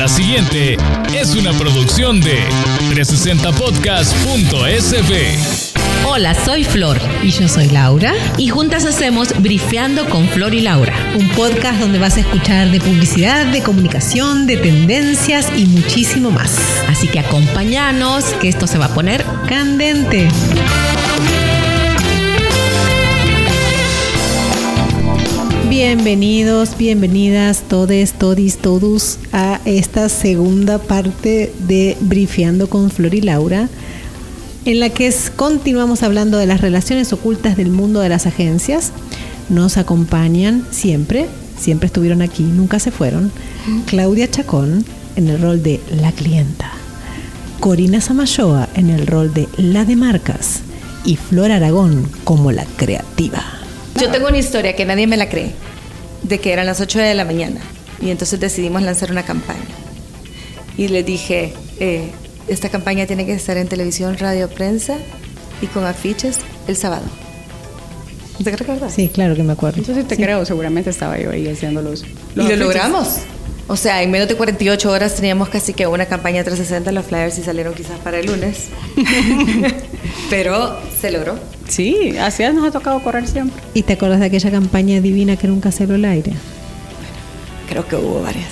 La siguiente es una producción de 360podcast.sb. Hola, soy Flor. Y yo soy Laura. Y juntas hacemos Brifeando con Flor y Laura. Un podcast donde vas a escuchar de publicidad, de comunicación, de tendencias y muchísimo más. Así que acompáñanos, que esto se va a poner candente. Bienvenidos, bienvenidas todes, todis, todos a esta segunda parte de Brifeando con Flor y Laura, en la que continuamos hablando de las relaciones ocultas del mundo de las agencias. Nos acompañan siempre, siempre estuvieron aquí, nunca se fueron. Claudia Chacón en el rol de la clienta, Corina Samayoa en el rol de la de marcas y Flor Aragón como la creativa. Yo tengo una historia que nadie me la cree, de que eran las 8 de la mañana y entonces decidimos lanzar una campaña. Y le dije, eh, esta campaña tiene que estar en televisión, radio, prensa y con afiches el sábado. ¿Te recuerdas? Sí, claro que me acuerdo. Yo sí te creo, seguramente estaba yo ahí haciendo los... y lo logramos. O sea, en menos de 48 horas teníamos casi que una campaña 360, los flyers y salieron quizás para el lunes. Pero se logró. Sí, así nos ha tocado correr siempre. ¿Y te acuerdas de aquella campaña divina que nunca salió al aire? Creo que hubo varias.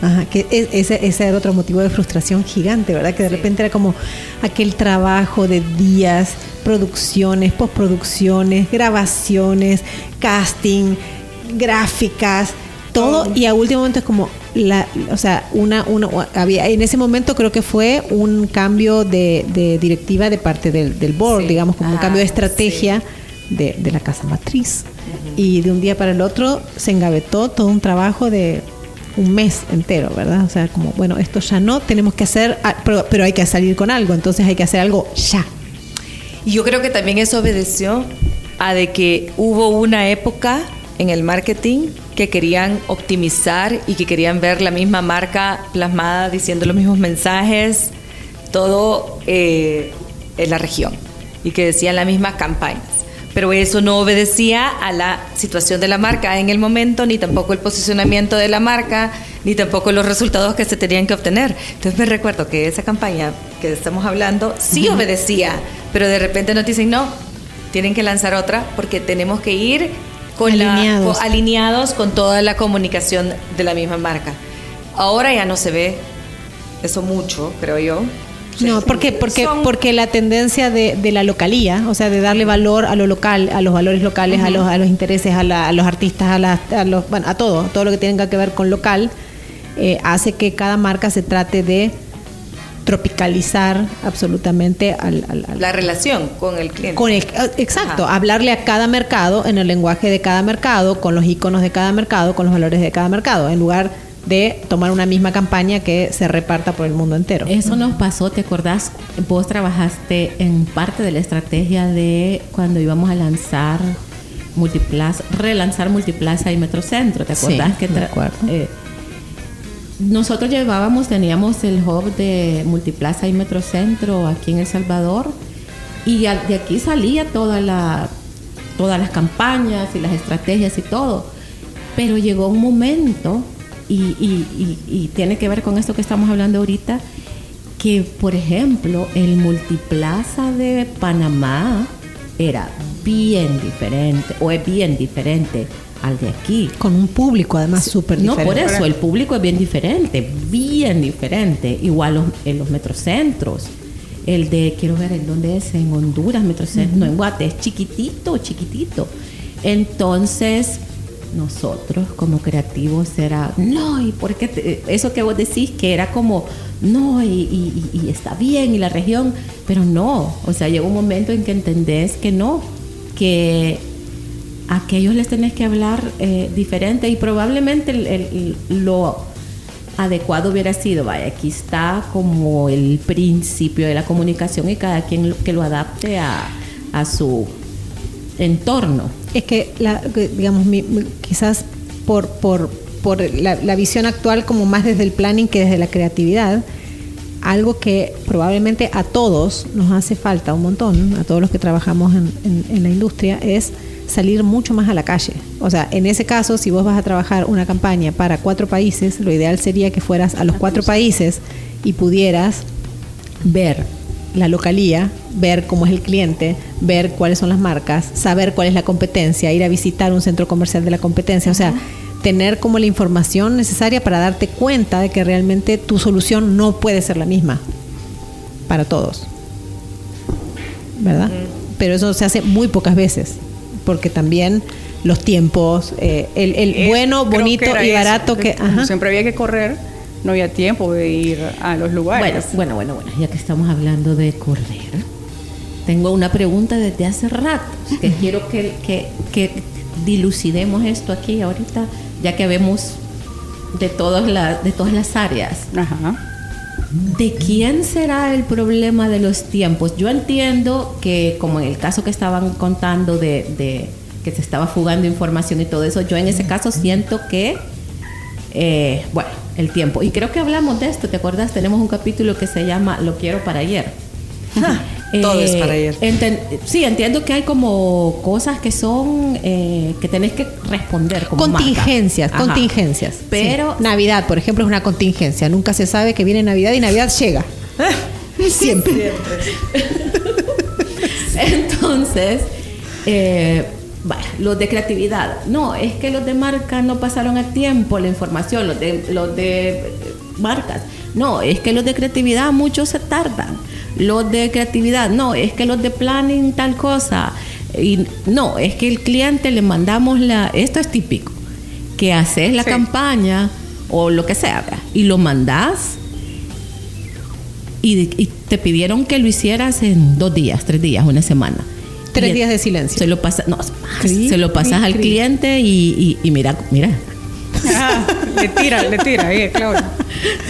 Ajá, que e, ese, ese, era otro motivo de frustración gigante, ¿verdad? Que de repente era como aquel trabajo de días, producciones, postproducciones, grabaciones, casting, gráficas, todo, y a último momento es como, la, o sea, una, una, había, en ese momento creo que fue un cambio de, directiva de parte del, del board, digamos, como un cambio de estrategia de, de, la casa matriz. Y de un día para el otro se engavetó todo un trabajo de un mes entero, ¿verdad? O sea, como, bueno, esto ya no, tenemos que hacer, pero, pero hay que salir con algo, entonces hay que hacer algo ya. Y yo creo que también eso obedeció a de que hubo una época en el marketing que querían optimizar y que querían ver la misma marca plasmada diciendo los mismos mensajes, todo eh, en la región y que decían las mismas campañas. Pero eso no obedecía a la situación de la marca en el momento, ni tampoco el posicionamiento de la marca, ni tampoco los resultados que se tenían que obtener. Entonces me recuerdo que esa campaña que estamos hablando sí obedecía, pero de repente nos dicen, no, tienen que lanzar otra porque tenemos que ir alineados. alineados con toda la comunicación de la misma marca. Ahora ya no se ve eso mucho, creo yo. No, porque porque porque la tendencia de, la localía, o sea, de darle valor a lo local, a los valores locales, a los a los intereses, a, los artistas, a, a los bueno, a todo, todo lo que tenga que ver con local, eh, hace que cada marca se trate de tropicalizar absolutamente al, la relación con el cliente. Con exacto, hablarle a cada mercado en el lenguaje de cada mercado, con los iconos de cada mercado, con los valores de cada mercado, en lugar de tomar una misma campaña que se reparta por el mundo entero. Eso nos pasó, ¿te acordás? Vos trabajaste en parte de la estrategia de cuando íbamos a lanzar Multiplaza, relanzar Multiplaza y Metrocentro, ¿te acordás? que me acuerdo. Eh, nosotros llevábamos, teníamos el hub de Multiplaza y Metrocentro aquí en El Salvador y de aquí salía toda la, todas las campañas y las estrategias y todo. Pero llegó un momento, y, y tiene que ver con esto que estamos hablando ahorita, que por ejemplo el Multiplaza de Panamá era bien diferente, o es bien diferente al de aquí. Con un público además súper diferente. No, por eso, el público es bien diferente, bien diferente. Igual en los metrocentros. El de, quiero ver, ¿en dónde es? En Honduras, metrocentro. No, en Guate, es chiquitito, chiquitito. Entonces, nosotros como creativos era, no, y porque eso que vos decís que era como, no, y, y, está bien, y la región, pero no, o sea, llegó un momento en que entendés que no, que aquellos les tenés que hablar eh, diferente y probablemente lo adecuado hubiera sido, vaya, aquí está como el principio de la comunicación y cada quien que lo adapte a, su entorno. Es que, la, digamos, quizás por, por, por la, visión actual como más desde el planning que desde la creatividad, algo que probablemente a todos nos hace falta un montón, a todos los que trabajamos en, en- en la industria, es salir mucho más a la calle. O sea, en ese caso, si vos vas a trabajar una campaña para cuatro países, lo ideal sería que fueras a los cuatro países y pudieras ver la localía, ver cómo es el cliente, ver cuáles son las marcas, saber cuál es la competencia, ir a visitar un centro comercial de la competencia, o sea, tener como la información necesaria para darte cuenta de que realmente tu solución no puede ser la misma para todos. ¿Verdad? Pero eso se hace muy pocas veces, porque también los tiempos, eh, el, el bueno, bonito y eso, barato que... ajá. siempre había que correr, no había tiempo de ir a los Bueno, lugares. bueno, bueno, bueno, ya que estamos hablando de correr, tengo una pregunta desde hace rato, que quiero que, que, que dilucidemos esto aquí ahorita, ya que vemos de, todas las de todas las áreas. Ajá. ¿De quién será el problema de los tiempos? Yo entiendo que, como en el caso que estaban contando de, de que se estaba fugando información y todo eso, yo en ese caso siento que, eh, bueno, el tiempo. Y creo que hablamos de esto, ¿te acuerdas? Tenemos un capítulo que se llama Lo quiero para ayer. Todo Eh, es para ayer. enten- sí, entiendo que hay como cosas que son eh, que tenés que responder como marca. Contingencias, Ajá. contingencias. Pero Sí. Navidad, por ejemplo, es una contingencia. Nunca se sabe que viene Navidad y Navidad llega. Siempre. Entonces, eh, vaya, los de creatividad. No, es que los de marca no pasaron a tiempo la información, los de, los de eh, marcas. No, es que los de creatividad muchos se tardan. Los de creatividad, no, es que los de planning tal cosa. Y no, es que el cliente le mandamos la... Esto es típico, que haces la Sí. campaña o lo que sea, ¿verdad? y lo mandás y, y te pidieron que lo hicieras en dos días, tres días, una semana. Tres Y días de silencio. Se lo pasa, no, más, se lo pasas al cliente y, y- y mira, mira, Ajá. Le tira, le tira, Claudia.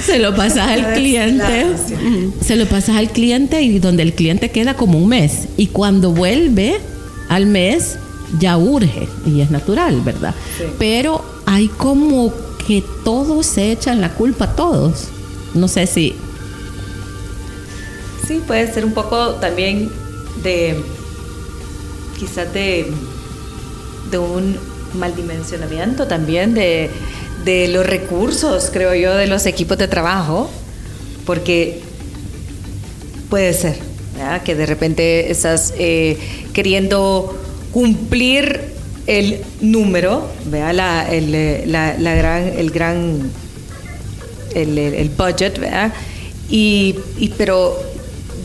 se lo pasas al cliente, se lo pasas al cliente y donde el cliente queda como un mes y cuando vuelve al mes ya urge y es natural, ¿verdad? Pero hay como que todos se echan la culpa a todos. No sé si Sí, puede ser un poco también de, quizás de, de un mal dimensionamiento también de, de los recursos, creo yo, de los equipos de trabajo, porque puede ser que de repente estás eh, queriendo cumplir el número. La, el, eh, la- gran, el gran el, el- budget, y- pero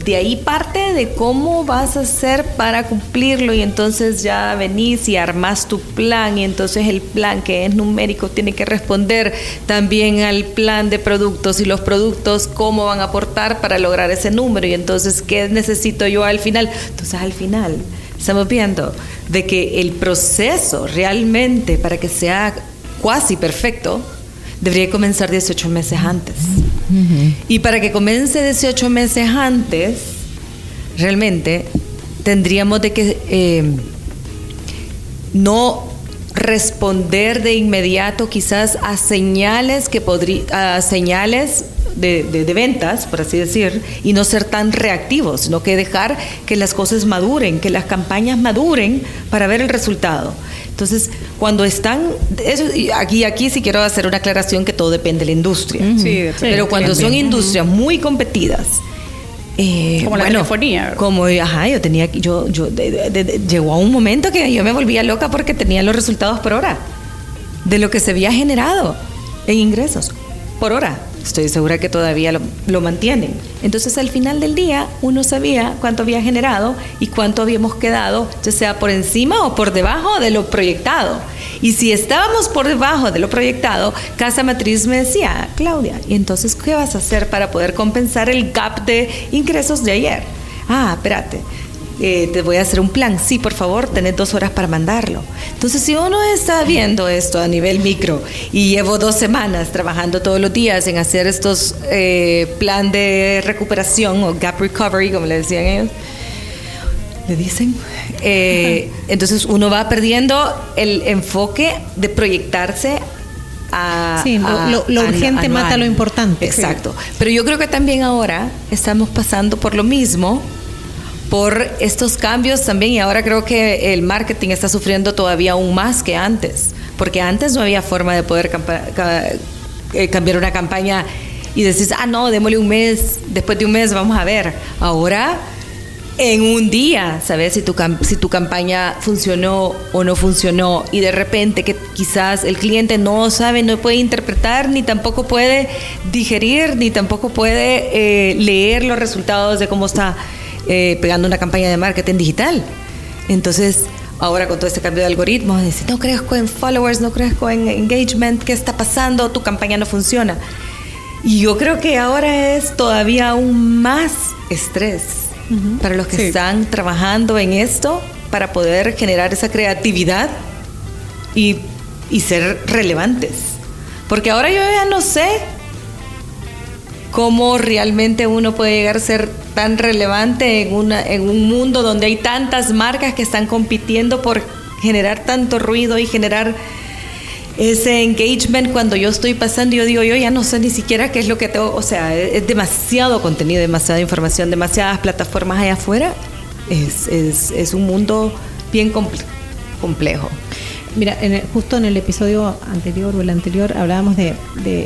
de ahí parte de cómo vas a hacer para cumplirlo y entonces ya venís y armas tu plan y entonces el plan que es numérico tiene que responder también al plan de productos y los productos cómo van a aportar para lograr ese número y entonces qué necesito yo al final. Entonces al final estamos viendo de que el proceso realmente para que sea cuasi perfecto debería comenzar 18 meses antes. Y para que comience 18 meses antes, realmente tendríamos de que eh, no responder de inmediato quizás a señales que podría señales de- de ventas, por así decir, y no ser tan reactivos, sino que dejar que las cosas maduren, que las campañas maduren para ver el resultado. Entonces, cuando están, eso, y aquí, aquí sí quiero hacer una aclaración que todo depende de la industria. Sí, depende. Pero cuando son industrias muy competidas, eh, Como la telefonía, ¿verdad? Como, ajá, yo tenía, yo, yo, de- de- de- de- llegó a un momento que yo me volvía loca porque tenía los resultados por hora de lo que se había generado en ingresos por hora. Estoy segura que todavía lo, mantienen. Entonces, al final del día, uno sabía cuánto había generado y cuánto habíamos quedado, ya sea por encima o por debajo de lo proyectado. Y si estábamos por debajo de lo proyectado, Casa Matriz me decía, Claudia, ¿y entonces qué vas a hacer para poder compensar el gap de ingresos de ayer? Ah, espérate. Eh, te voy a hacer un plan. Sí, por favor, tenés dos horas para mandarlo. Entonces, si uno está viendo esto a nivel micro y llevo dos semanas trabajando todos los días en hacer estos eh, plan de recuperación o gap recovery, como le decían ellos, le dicen. Eh, entonces uno va perdiendo el enfoque de proyectarse a... Sí, lo- a- lo- lo a- urgente anual. mata lo importante. Exacto. Pero yo creo que también ahora estamos pasando por lo mismo, por estos cambios también, y ahora creo que el marketing está sufriendo todavía aún más que antes, porque antes no había forma de poder eh, cambiar una campaña y decís, ah, no, démosle un mes, después de un mes vamos a ver. Ahora, en un día, ¿sabes? Si tu, si tu campaña funcionó o no funcionó y de repente que quizás el cliente no sabe, no puede interpretar, ni tampoco puede digerir, ni tampoco puede eh, leer los resultados de cómo está eh, pegando una campaña de marketing digital. Entonces, ahora con todo este cambio de algoritmos, dice, no crezco en followers, no crezco en engagement, ¿qué está pasando? Tu campaña no funciona. Y yo creo que ahora es todavía aún más estrés para los que Sí. están trabajando en esto para poder generar esa creatividad y, y ser relevantes. Porque ahora yo ya no sé cómo realmente uno puede llegar a ser tan relevante en, una, en un mundo donde hay tantas marcas que están compitiendo por generar tanto ruido y generar ese engagement cuando yo estoy pasando yo digo yo ya no sé ni siquiera qué es lo que tengo o sea es, demasiado contenido demasiada información demasiadas plataformas allá afuera es, es, un mundo bien comple- complejo. Mira, en el- justo en el episodio anterior o el anterior hablábamos de, de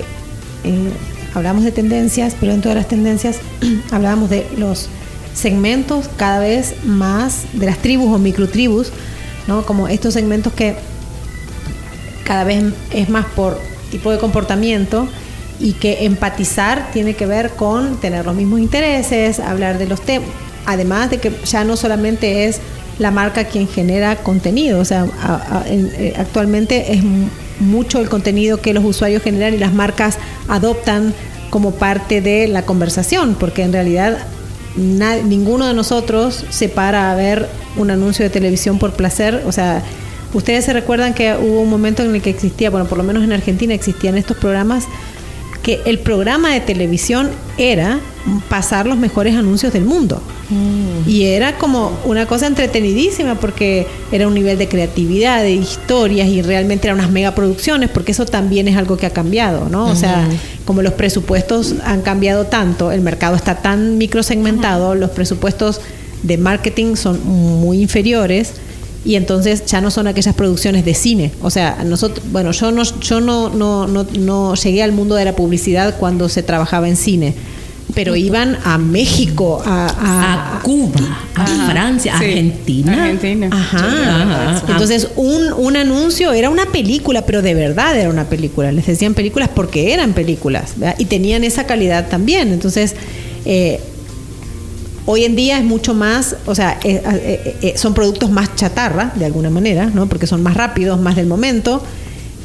eh, hablábamos de tendencias, pero dentro de las tendencias hablábamos de los segmentos cada vez más de las tribus o microtribus, ¿no? Como estos segmentos que cada vez es más por tipo de comportamiento y que empatizar tiene que ver con tener los mismos intereses, hablar de los temas, además de que ya no solamente es la marca quien genera contenido, o sea, eh, actualmente es mucho el contenido que los usuarios generan y las marcas adoptan como parte de la conversación, porque en realidad ninguno de nosotros se para a ver un anuncio de televisión por placer, o sea, ustedes se recuerdan que hubo un momento en el que existía, bueno, por lo menos en Argentina existían estos programas que el programa de televisión era pasar los mejores anuncios del mundo. Y era como una cosa entretenidísima porque era un nivel de creatividad, de historias y realmente eran unas megaproducciones porque eso también es algo que ha cambiado, ¿no? O sea, como los presupuestos han cambiado tanto, el mercado está tan microsegmentado, los presupuestos de marketing son muy inferiores y entonces ya no son aquellas producciones de cine. O sea, nosotros, bueno, yo no, yo no, no, no, no llegué al mundo de la publicidad cuando se trabajaba en cine, pero iban a México, a, a- a Cuba, a Francia, a Sí, Argentina. Argentina. Ajá. Ajá. Entonces, un, un anuncio era una película, pero de verdad era una película. Les decían películas porque eran películas ¿verdad? y tenían esa calidad también. Entonces, eh, hoy en día es mucho más, o sea, eh, eh, eh, son productos más chatarra, de alguna manera, ¿no? Porque son más rápidos, más del momento.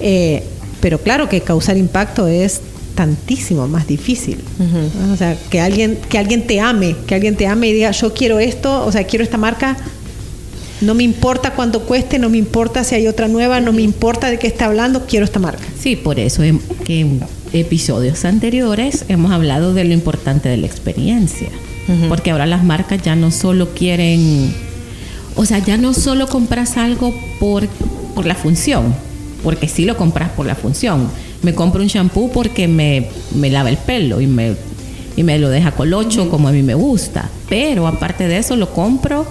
eh, pero claro que causar impacto es tantísimo más difícil. ¿no? O sea, que alguien, que alguien te ame, que alguien te ame y diga, yo quiero esto, o sea, quiero esta marca, no me importa cuánto cueste, no me importa si hay otra nueva, no me importa de qué está hablando, quiero esta marca. Sí, por eso en, que en episodios anteriores hemos hablado de lo importante de la experiencia. Porque ahora las marcas ya no solo quieren, o sea, ya no solo compras algo por, por la función, porque sí lo compras por la función. Me compro un shampoo porque me, me lava el pelo y me, y me lo deja colocho como a mí me gusta. Pero aparte de eso lo compro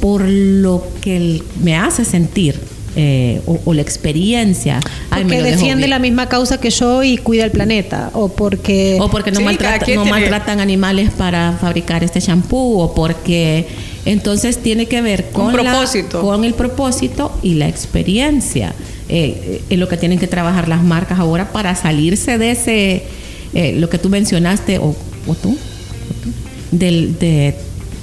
por lo que me hace sentir eh, o, o la experiencia. Ay, Porque defiende la misma causa que yo y cuida el planeta. O porque... O porque no, Sí, maltrata- no maltratan animales para fabricar este shampoo, o porque entonces tiene que ver Con la- propósito. con el propósito y la experiencia. Eh, eh, en lo que tienen que trabajar las marcas ahora para salirse de ese, eh, lo que tú mencionaste, o, o tú, del, de,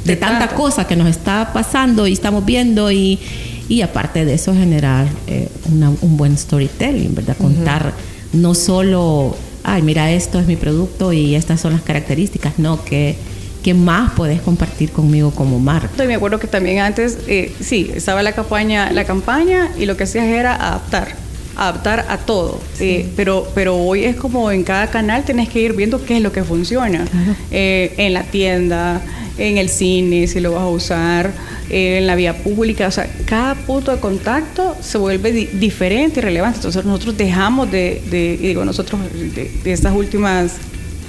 tanta tanto. cosa que nos está pasando y estamos viendo y, y aparte de eso generar eh, una- un buen storytelling, ¿verdad? Contar no solo, ay, mira, esto es mi producto y estas son las características, no, que, que más puedes compartir conmigo como marca. Y me acuerdo que también antes, eh, sí, estaba la campaña, la campaña y lo que hacías era adaptar, adaptar a todo. Eh, pero, pero hoy es como en cada canal tenés que ir viendo qué es lo que funciona. Eh, en la tienda, en el cine, si lo vas a usar eh, en la vía pública. O sea, cada punto de contacto se vuelve di- diferente y relevante. Entonces nosotros dejamos de, de- y digo nosotros, de, de estas últimas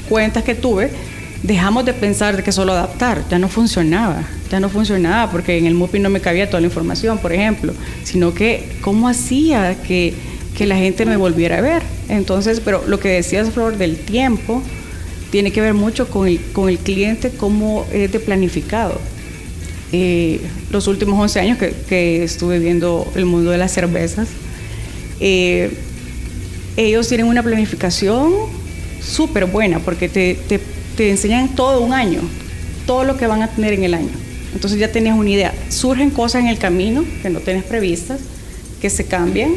cuentas que tuve, dejamos de pensar de que solo adaptar, ya no funcionaba, ya no funcionaba porque en el MUPI no me cabía toda la información, por ejemplo, sino que cómo hacía que, que la gente me volviera a ver. Entonces, pero lo que decías, Flor, del tiempo, tiene que ver mucho con el, con el cliente, cómo es de planificado. Eh, los últimos 11 años que, que estuve viendo el mundo de las cervezas, eh, ellos tienen una planificación súper buena porque te, te, te enseñan todo un año, todo lo que van a tener en el año. Entonces ya tenías una idea. Surgen cosas en el camino que no tienes previstas, que se cambian,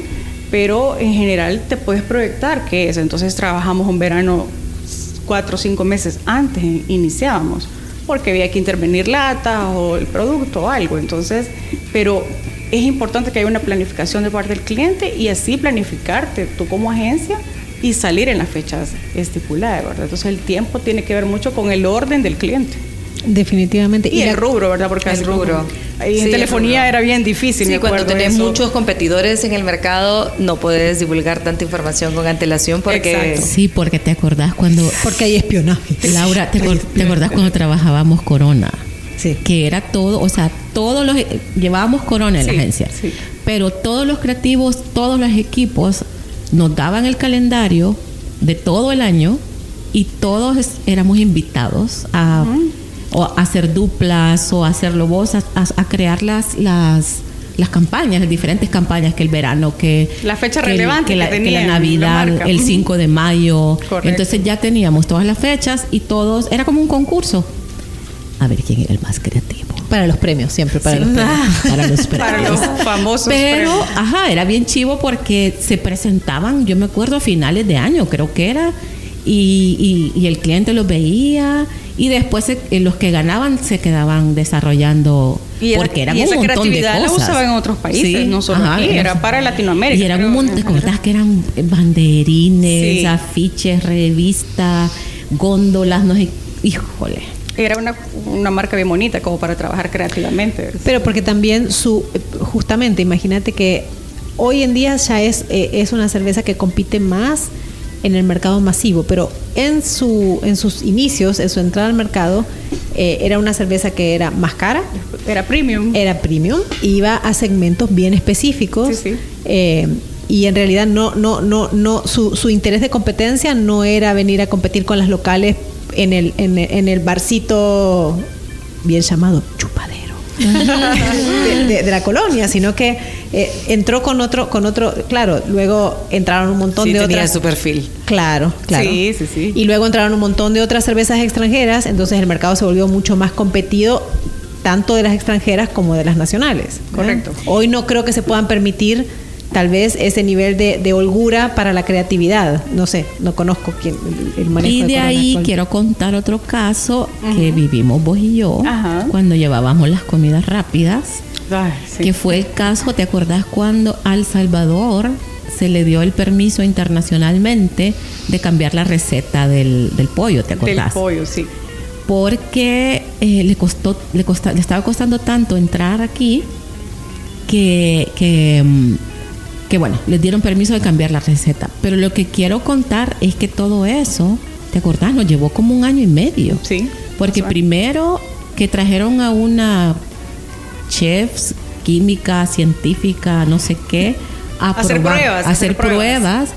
pero en general te puedes proyectar qué es. Entonces trabajamos un verano cuatro o cinco meses antes iniciábamos, porque había que intervenir latas o el producto o algo. Entonces, pero es importante que haya una planificación de parte del cliente y así planificarte tú como agencia y salir en las fechas estipuladas, ¿verdad? Entonces el tiempo tiene que ver mucho con el orden del cliente. Definitivamente. Y, el la- rubro, ¿verdad? Porque El rubro. Sí, en el telefonía rubro. era bien difícil. Sí, cuando tenés eso. muchos competidores en el mercado, no puedes divulgar tanta información con antelación porque Exacto. Sí, porque te acordás cuando... Porque hay espionaje. Laura, ¿te, te acordás cuando trabajábamos Corona? Sí. Que era todo, o sea, todos los... Llevábamos Corona en la Sí, agencia. sí. Pero todos los creativos, todos los equipos nos daban el calendario de todo el año y todos éramos invitados a, o a hacer duplas o a hacerlo vos, a, crear las, las, las campañas, las diferentes campañas que el verano, que... La fecha que el- relevante que la, que que la tenían, la Navidad, el Ujú. 5 de mayo. Correcto. Entonces ya teníamos todas las fechas y todos, era como un concurso. A ver quién era el más creativo. Para los premios, siempre para Sí. los premios. Para los Para premios. los famosos Pero, premios. ajá, era bien chivo porque se presentaban, yo me acuerdo, a finales de año, creo que era, y, y- y el cliente los veía, y después se- eh, los que ganaban se quedaban desarrollando, Y era- porque eran y un esa montón de creatividad la cosas. usaban en otros países, no solo aquí, era para Latinoamérica, Y eran creo. un montón, ¿te acordás que eran banderines, Sí. afiches, revistas, góndolas, no sé, híjole. Era una, una marca bien bonita como para trabajar creativamente. Pero porque también su, justamente, imagínate que hoy en día ya es, eh, es una cerveza que compite más en el mercado masivo, pero en, su, en sus inicios, en su entrada al mercado, eh, era una cerveza que era más cara, Era premium. era premium, iba a segmentos bien específicos. Sí, sí. eh, y en realidad no, no, no, no, su, su interés de competencia no era venir a competir con las locales en el, en el, en el barcito bien llamado chupadero de, de- de la colonia, sino que eh, entró con otro, con otro, claro, luego entraron un montón sí de tenía otras. su perfil. Claro, claro. Sí, sí, sí. Y luego entraron un montón de otras cervezas extranjeras, entonces el mercado se volvió mucho más competido, tanto de las extranjeras como de las nacionales. Correcto. Hoy no creo que se puedan permitir tal vez ese nivel de, de holgura para la creatividad. No sé, no conozco quién el, el manejo Y de ahí actual. quiero contar otro caso que vivimos vos y yo Ajá. cuando llevábamos las comidas rápidas, Ay, sí. que fue el caso, ¿te acordás cuando al Salvador se le dio el permiso internacionalmente de cambiar la receta del, del pollo, ¿te Del acordás? pollo, sí. Porque eh, le costó, le costa- le estaba costando tanto entrar aquí que, que, mm, que, bueno, les dieron permiso de cambiar la receta. Pero lo que quiero contar es que todo eso, ¿te acordás? Nos llevó como un año y medio. Sí. Porque primero que trajeron a una chef química, científica, no sé qué, a Hacer probar- pruebas, hacer hacer pruebas. pruebas.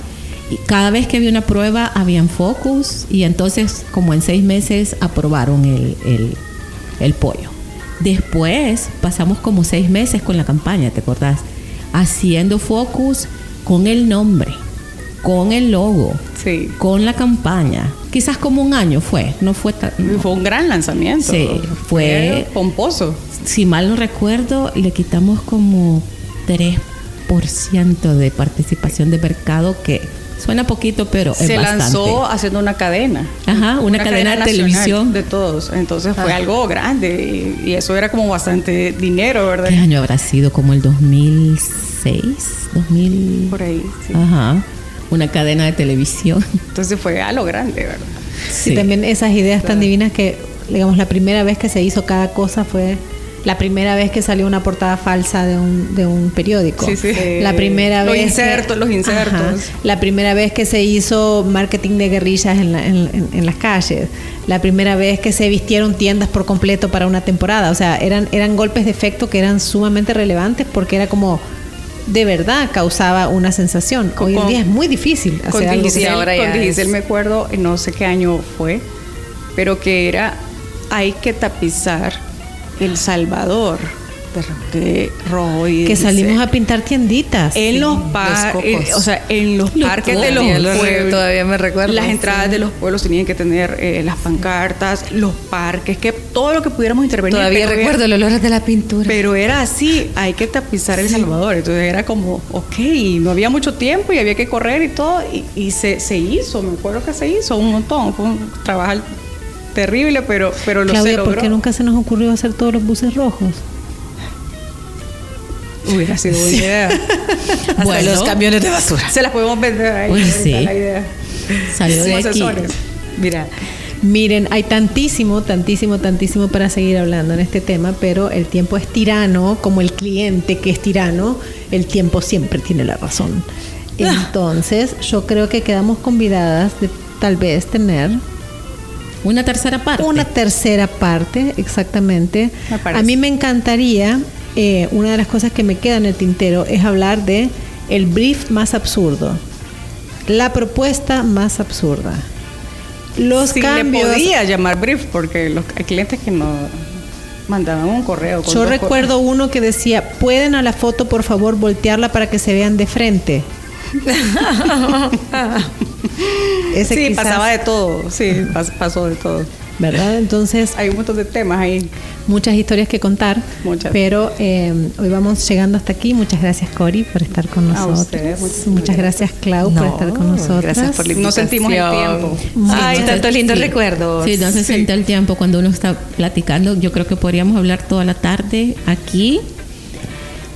Y cada vez que había una prueba, habían focus y entonces como en seis meses aprobaron el, el- el pollo. Después pasamos como seis meses con la campaña, ¿te acordás? Haciendo focus con el nombre, con el logo, Sí. con la campaña. Quizás como un año fue, no fue tan... Fue un gran lanzamiento. Sí, fue- pomposo. Si mal no recuerdo, le quitamos como 3% de participación de mercado, que suena poquito, pero es Se bastante. lanzó haciendo una cadena. Ajá, una cadena de nacional televisión. De todos. Entonces fue Ah. algo grande y, y eso era como bastante dinero, ¿verdad? ¿Qué año habrá sido? Como el 2006, 2000... Por ahí, sí. Ajá, una cadena de televisión. Entonces fue a lo grande, ¿verdad? Sí, también esas ideas tan divinas que digamos, la primera vez que se hizo cada cosa fue la primera vez que salió una portada falsa de un, de un periódico. Sí, sí. La primera Los vez. que- insertos, los insertos. Ajá. La primera vez que se hizo marketing de guerrillas en, la- en- en- en las calles. La primera vez que se vistieron tiendas por completo para una temporada. O sea, eran, eran golpes de efecto que eran sumamente relevantes porque era como. De verdad causaba una sensación. Con- Hoy en día es muy difícil Con hacer algo que- Digicel, ahora con ya Digicel es- me acuerdo, no sé qué año fue, pero que era hay que tapizar El Salvador de, rojo y que dice, salimos a pintar tienditas. en los, los par- cocos. en- o sea, en los Los parques de los pueblos. todavía me recuerdo, Las entradas sí. de los pueblos tenían que tener eh, las pancartas, los parques, que todo lo que pudiéramos intervenir. Todavía recuerdo el olor de la pintura. Pero era así, hay que tapizar El Salvador. Entonces era como, ok, no había mucho tiempo y había que correr y todo. Y, y se, se hizo, me acuerdo que se hizo un montón. Fue un trabajo terrible, pero, pero lo se Claudia, ¿por logró. qué nunca se nos ocurrió hacer todos los buses rojos? Hubiera sido buena idea. Bueno. los camiones de basura. se las podemos vender ahí. Pues sí. la idea. Salió de aquí. asesores. Mira, miren, hay tantísimo, tantísimo, tantísimo para seguir hablando en este tema, pero el tiempo es tirano, como el cliente que es tirano, el tiempo siempre tiene la razón. Entonces, yo creo que quedamos convidadas de tal vez tener Una tercera parte. una tercera parte, exactamente. A mí me encantaría, eh, una de las cosas que me queda en el tintero es hablar de el brief más absurdo, la propuesta más absurda, los Sí, cambios. le podía llamar brief porque los, hay clientes que no mandaban un correo. con Yo recuerdo uno que decía, pueden a la foto por favor voltearla para que se vean de frente. Ese sí, quizás, pasaba de todo. Sí, pas- pasó de todo. ¿Verdad? Entonces, Hay un montón de temas ahí. muchas historias que contar. Muchas. Pero eh, hoy vamos llegando hasta aquí. Muchas gracias, Cori, por estar con A nosotros. ustedes, muchísimas muchas gracias, Clau, por No, estar con nosotros. Gracias por la No sentimos el invitación. tiempo. Ay, Sí, tantos lindos sí. recuerdos. Sí, no se siente el tiempo cuando uno está platicando. Yo creo que podríamos hablar toda la tarde aquí.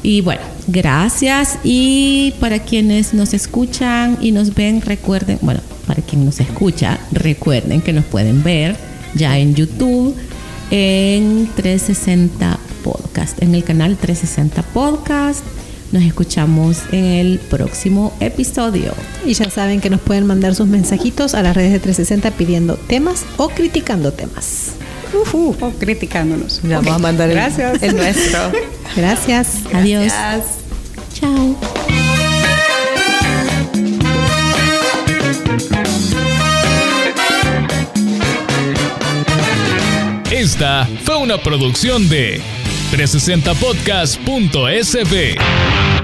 Y bueno, gracias. Y para quienes nos escuchan y nos ven, recuerden, bueno, para quien nos escucha, recuerden que nos pueden ver ya en YouTube, en 360 Podcast, en el canal 360 Podcast. Nos escuchamos en el próximo episodio. Y ya saben que nos pueden mandar sus mensajitos a las redes de 360 pidiendo temas o criticando temas. Criticándonos. Le vamos a mandar el- Gracias. el nuestro. Gracias. Adiós. Gracias. Chao. Esta fue una producción de 360podcast.sb.